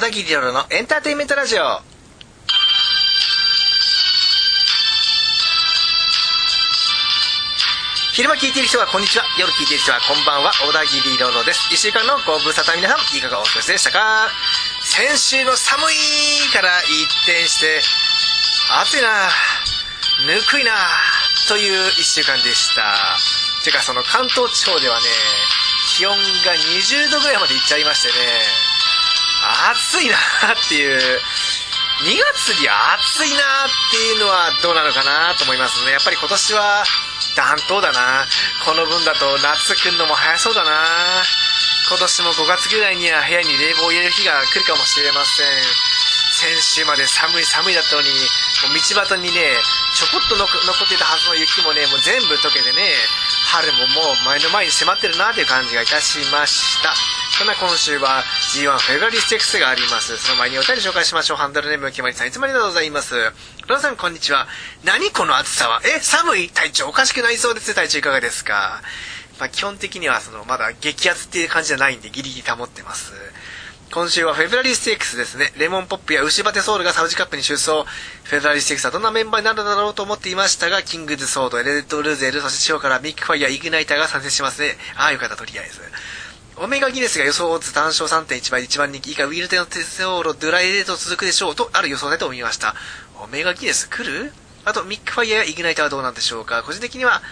小田切ロのエンターテインメントラジオ。昼間聞いている人はこんにちは。夜聞いている人はこんばんは。小田切ロロです。1週間のご無沙汰皆さんいかがお過ごしでしたか？先週の寒いから一転して暑いなぬくいなという1週間でした。てかその関東地方ではね気温が20度ぐらいまでいっちゃいましてね。暑いなっていう。2月に暑いなっていうのはどうなのかなと思いますね。やっぱり今年は暖冬だな。この分だと夏来るのも早そうだな。今年も5月ぐらいには部屋に冷房を入れる日が来るかもしれません。先週まで寒い寒いだったのにもう道端にねちょこっと残っていたはずの雪もねもう全部溶けてね春ももう前の前に迫ってるなという感じがいたしました。そんな今週は G1 フェブラリーステックスがあります。その前にお便り紹介しましょう。ハンドルネームきまりさんいつもありがとうございます。ロさんこんにちは。何この暑さは？え寒い？体調おかしくなりそうです。体調いかがですか？まあ、基本的にはそのまだ激アツっていう感じじゃないんでギリギリ保ってます。今週はフェブラリーステークスですね。レモンポップや牛バテソウルがサウジカップに出走。フェブラリーステークスはどんなメンバーになるだろうと思っていましたが、キングズソード、エレデットルーゼル、そして地方からミックファイヤー、イグナイターが参戦しますね。ああ、よかった、とりあえず。オメガギネスが予想オッズ単勝3.1倍で1番人気以下、ウィルテのテセオーロ、ドライレート続くでしょうと、ある予想だと見ました。オメガギネス来る？あと、ミックファイヤーやイグナイターはどうなんでしょうか？個人的には、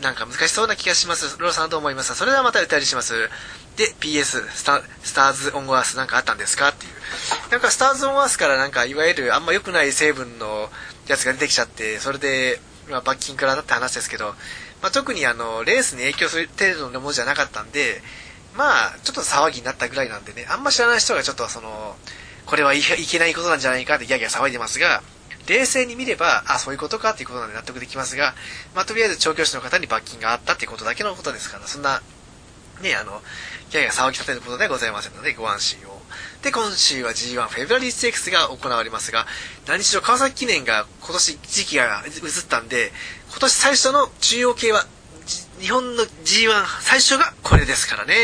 なんか難しそうな気がします。ローさんどう思います？かそれではまた歌りします。で、PS、スタスターズ・オン・アースなんかあったんですか？っていう。なんかスターズ・オン・アースからなんかいわゆるあんま良くない成分のやつが出てきちゃって、それで、まあ、罰金からだって話ですけど、まあ、特にあの、レースに影響する程度のものじゃなかったんで、まあ、ちょっと騒ぎになったぐらいなんでね、あんま知らない人がちょっとその、これはいけないことなんじゃないかってギャギャ騒いでますが、冷静に見れば、あ、そういうことかっていうことなんで納得できますが、まあ、とりあえず調教師の方に罰金があったっていうことだけのことですから、そんな、ね、あの、やや騒ぎ立てることではございませんのでご安心を。で、今週は G1 フェブラリーステークスが行われますが、何しろ川崎記念が今年時期が移ったんで、今年最初の中央系は、日本の G1 最初がこれですからね。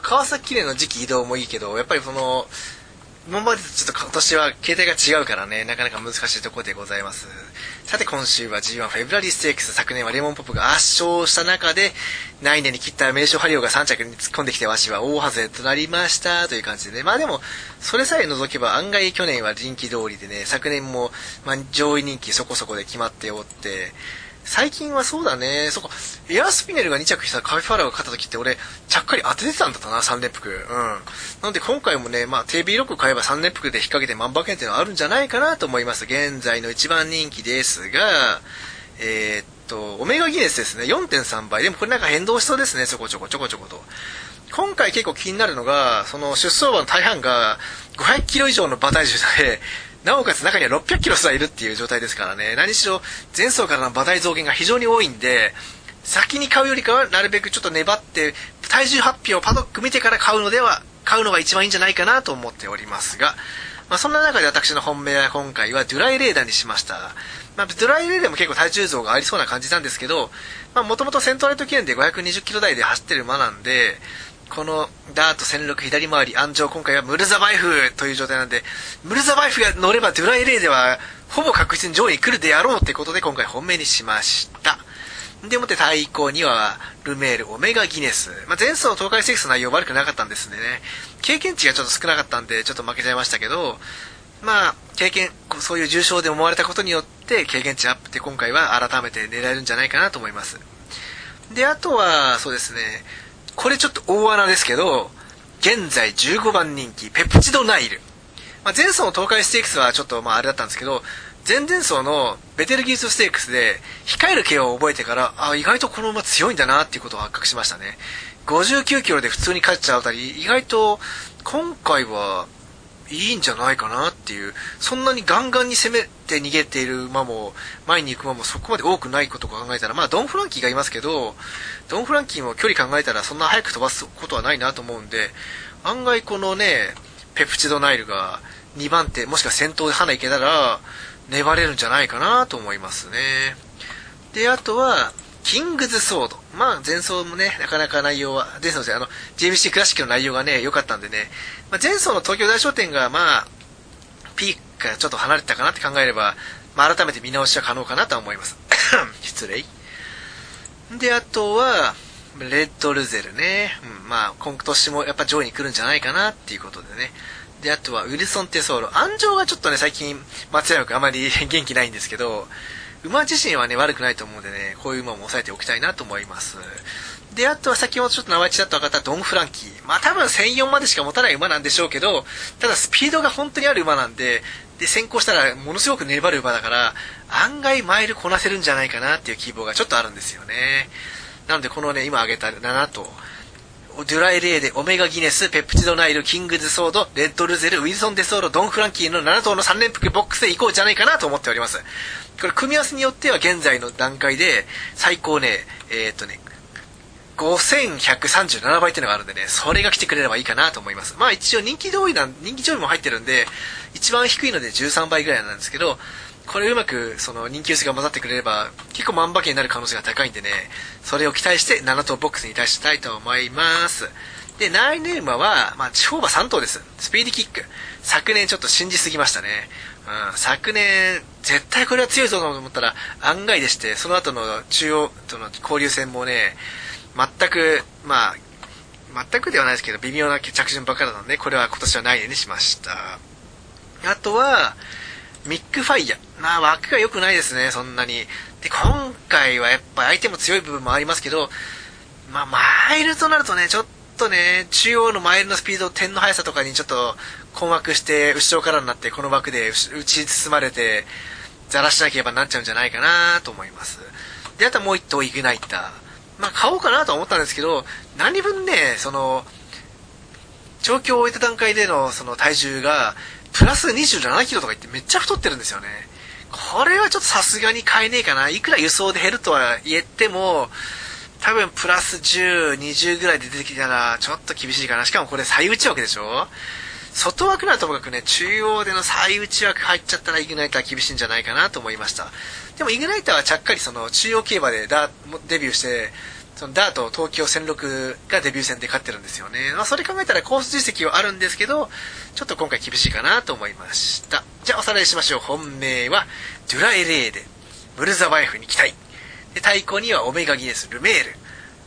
川崎記念の時期移動もいいけど、やっぱりその、今までとちょっと今年は形態が違うからね、なかなか難しいところでございます。さて今週は G1 フェブラリーステークス、昨年はレモンポップが圧勝した中で、内年に切った名称ハリオが3着に突っ込んできてわしは大外れとなりましたという感じでね。まあでも、それさえ除けば案外去年は人気通りでね、昨年も、まあ、上位人気そこそこで決まっておって、最近はそうだね。そこ、エアースピネルが2着したカフェファラーが勝った時って俺、ちゃっかり当ててたんだったな、3連服。うん。なので今回もね、まあ、テ B6 買えば3連服で引っ掛けて万馬券っていうのはあるんじゃないかなと思います。現在の一番人気ですが、えー、っと、オメガギネスですね。4.3倍。でもこれなんか変動しそうですね、ちょこちょこちょこちょこと。今回結構気になるのが、その出走馬の大半が500キロ以上の馬体重で、なおかつ中には600キロすらいるっていう状態ですからね。何しろ前走からの馬体増減が非常に多いんで、先に買うよりかはなるべくちょっと粘って、体重発表をパドック見てから買うのでは、買うのが一番いいんじゃないかなと思っておりますが、まあ、そんな中で私の本命は今回はドゥライレーダーにしました。まあ、ドゥライレーダーも結構体重増がありそうな感じなんですけど、まあ、もともとセントライト記念で520キロ台で走ってる馬なんで、このダート戦力左回り安城今回はムルザバイフという状態なんでムルザバイフが乗ればドゥライレイではほぼ確実に上位に来るであろうってことで今回本命にしました。でもって対抗にはルメールオメガギネス、まあ、前走東海セックスの内容悪くなかったんですね。経験値がちょっと少なかったんでちょっと負けちゃいましたけどまあ経験そういう重傷で思われたことによって経験値アップって今回は改めて狙えるんじゃないかなと思います。であとはそうですね。これちょっと大穴ですけど、現在15番人気、ペプチドナイル。まあ、前走の東海ステークスはちょっとまああれだったんですけど、前々走のベテルギウスステークスで、控える系を覚えてから、あ、意外とこの馬強いんだなっていうことを発覚しましたね。59キロで普通に勝っちゃうあたり、意外と今回はいいんじゃないかなっていうそんなにガンガンに攻めて逃げている馬も前に行く馬もそこまで多くないことを考えたらまあドン・フランキーがいますけどドン・フランキーも距離考えたらそんな速く飛ばすことはないなと思うんで案外このねペプチドナイルが2番手もしくは先頭で花いけたら粘れるんじゃないかなと思いますね。であとはキングズソード。まあ、前走もね、なかなか内容は、前走であの、JBC クラシックの内容がね、良かったんでね、まあ、前走の東京大商店が、まあ、ピークからちょっと離れてたかなって考えれば、まあ、改めて見直しは可能かなと思います。失礼。で、あとは、レッドルゼルね。うん、まあ、今年もやっぱ上位に来るんじゃないかなっていうことでね。で、あとは、ウィルソン・テソーロ。安城がちょっとね、最近、松山君あまり元気ないんですけど、馬自身はね、悪くないと思うんでね、こういう馬も抑えておきたいなと思います。で、あとは先ほどちょっと名前ちらっと分かったドン・フランキー。まあ多分1004までしか持たない馬なんでしょうけど、ただスピードが本当にある馬なんで、で、先行したらものすごく粘る馬だから、案外マイルこなせるんじゃないかなっていう希望がちょっとあるんですよね。なのでこのね、今挙げた7と、ドゥライレーデ、オメガギネス、ペプチドナイル、キングズソード、レッドルゼル、ウィルソンデソーロ、ドンフランキーの7頭の3連複ボックスで行こうじゃないかなと思っております。これ組み合わせによっては現在の段階で最高ね、えー、っとね、5137倍っていうのがあるんでね、それが来てくれればいいかなと思います。まあ一応人気上位な、人気上位も入ってるんで、一番低いので13倍ぐらいなんですけど、これうまくその人気薄が混ざってくれれば結構万馬券になる可能性が高いんでねそれを期待して7頭ボックスに出したいと思います。でナイネーマは、まあ、地方馬3頭です。スピーディキック。昨年ちょっと信じすぎましたね、うん、昨年絶対これは強いぞと思ったら案外でしてその後の中央との交流戦もね全くまあ全くではないですけど微妙な着順ばっかりなのでこれは今年はないにしました。あとはミックファイヤー。まあ枠が良くないですね、そんなに。で、今回はやっぱ相手も強い部分もありますけど、まあマイルとなるとね、ちょっとね、中央のマイルのスピード、点の速さとかにちょっと困惑して、後ろからになってこの枠で打ち進まれて、ざらしなければなっちゃうんじゃないかなと思います。で、あともう一頭イグナイター。まあ買おうかなと思ったんですけど、何分ね、その、調教を終えた段階でのその体重が、プラス27キロとか言ってめっちゃ太ってるんですよね。これはちょっとさすがに買えねえかな。いくら輸送で減るとは言っても、多分プラス10、20ぐらいで出てきたらちょっと厳しいかな。しかもこれ最内枠でしょ？外枠ならともかくね、中央での最内枠入っちゃったらイグナイター厳しいんじゃないかなと思いました。でもイグナイターはちゃっかりその中央競馬でデビューして、そのダート東京戦6がデビュー戦で勝ってるんですよね。まあ、それ考えたらコース実績はあるんですけど、ちょっと今回厳しいかなと思いました。じゃあおさらいしましょう。本命は、デュラエレーデ、ムルザバイフに期待。で、対抗にはオメガギネス、ルメール。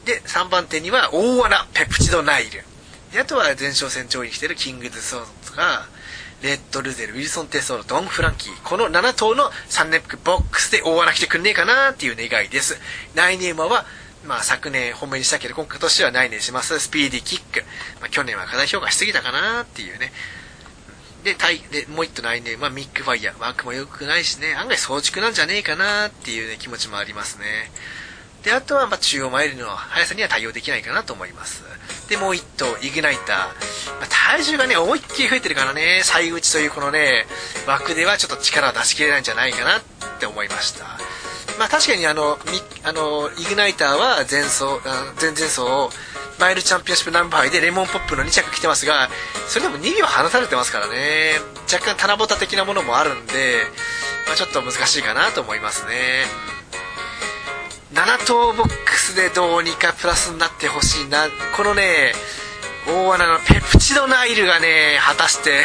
で、3番手には大穴、ペプチドナイル。で、あとは前哨戦上位に来てるキングズソードとか、レッドルゼル、ウィルソン・テソーロ、ドン・フランキー。この7頭の3連複ボックスで大穴来てくんねえかなっていう願いです。ナイネーマは、まあ、昨年本命にしたけど、今年は内年します。スピーディーキック。まあ、去年は過大評価しすぎたかなっていうね。で、タイで、もう一頭来年はミックファイヤー。枠も良くないしね、案外装築なんじゃねえかなっていうね、気持ちもありますね。で、あとは、ま中央マイルの速さには対応できないかなと思います。で、もう一頭、イグナイター。まあ、体重がね、思いっきり増えてるからね、最内というこのね、枠ではちょっと力を出し切れないんじゃないかなって思いました。まあ確かにあの、あの、イグナイターは前走、前々走を、マイルチャンピオンシップナンバーでレモンポップの2着来てますが、それでも2秒離されてますからね、若干棚ぼた的なものもあるんで、まあ、ちょっと難しいかなと思いますね。7頭ボックスでどうにかプラスになってほしいな。このね、大穴のペプチドナイルがね、果たして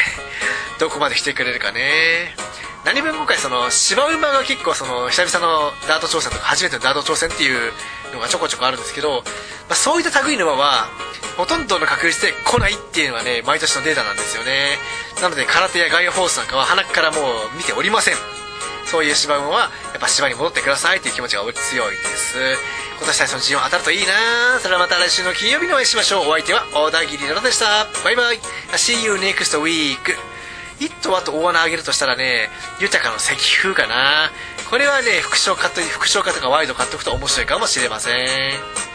どこまで来てくれるかね。何分今回その芝馬が結構その久々のダート挑戦とか初めてのダート挑戦っていうのがちょこちょこあるんですけど、まあ、そういった類の馬はほとんどの確率で来ないっていうのはね毎年のデータなんですよね。なので空手やガイアフォースなんかは鼻からもう見ておりません。そういう芝馬はやっぱ芝に戻ってくださいという気持ちが強いです。今年最初の G1 当たるといいなそれはまた来週の金曜日にお会いしましょう。お相手は小田切奈良でした。バイバイ。See you next week 一頭あと大穴あげるとしたらね、豊かの石風かな。これはね、副賞買っと、副賞買とかワイド買っとくと面白いかもしれません。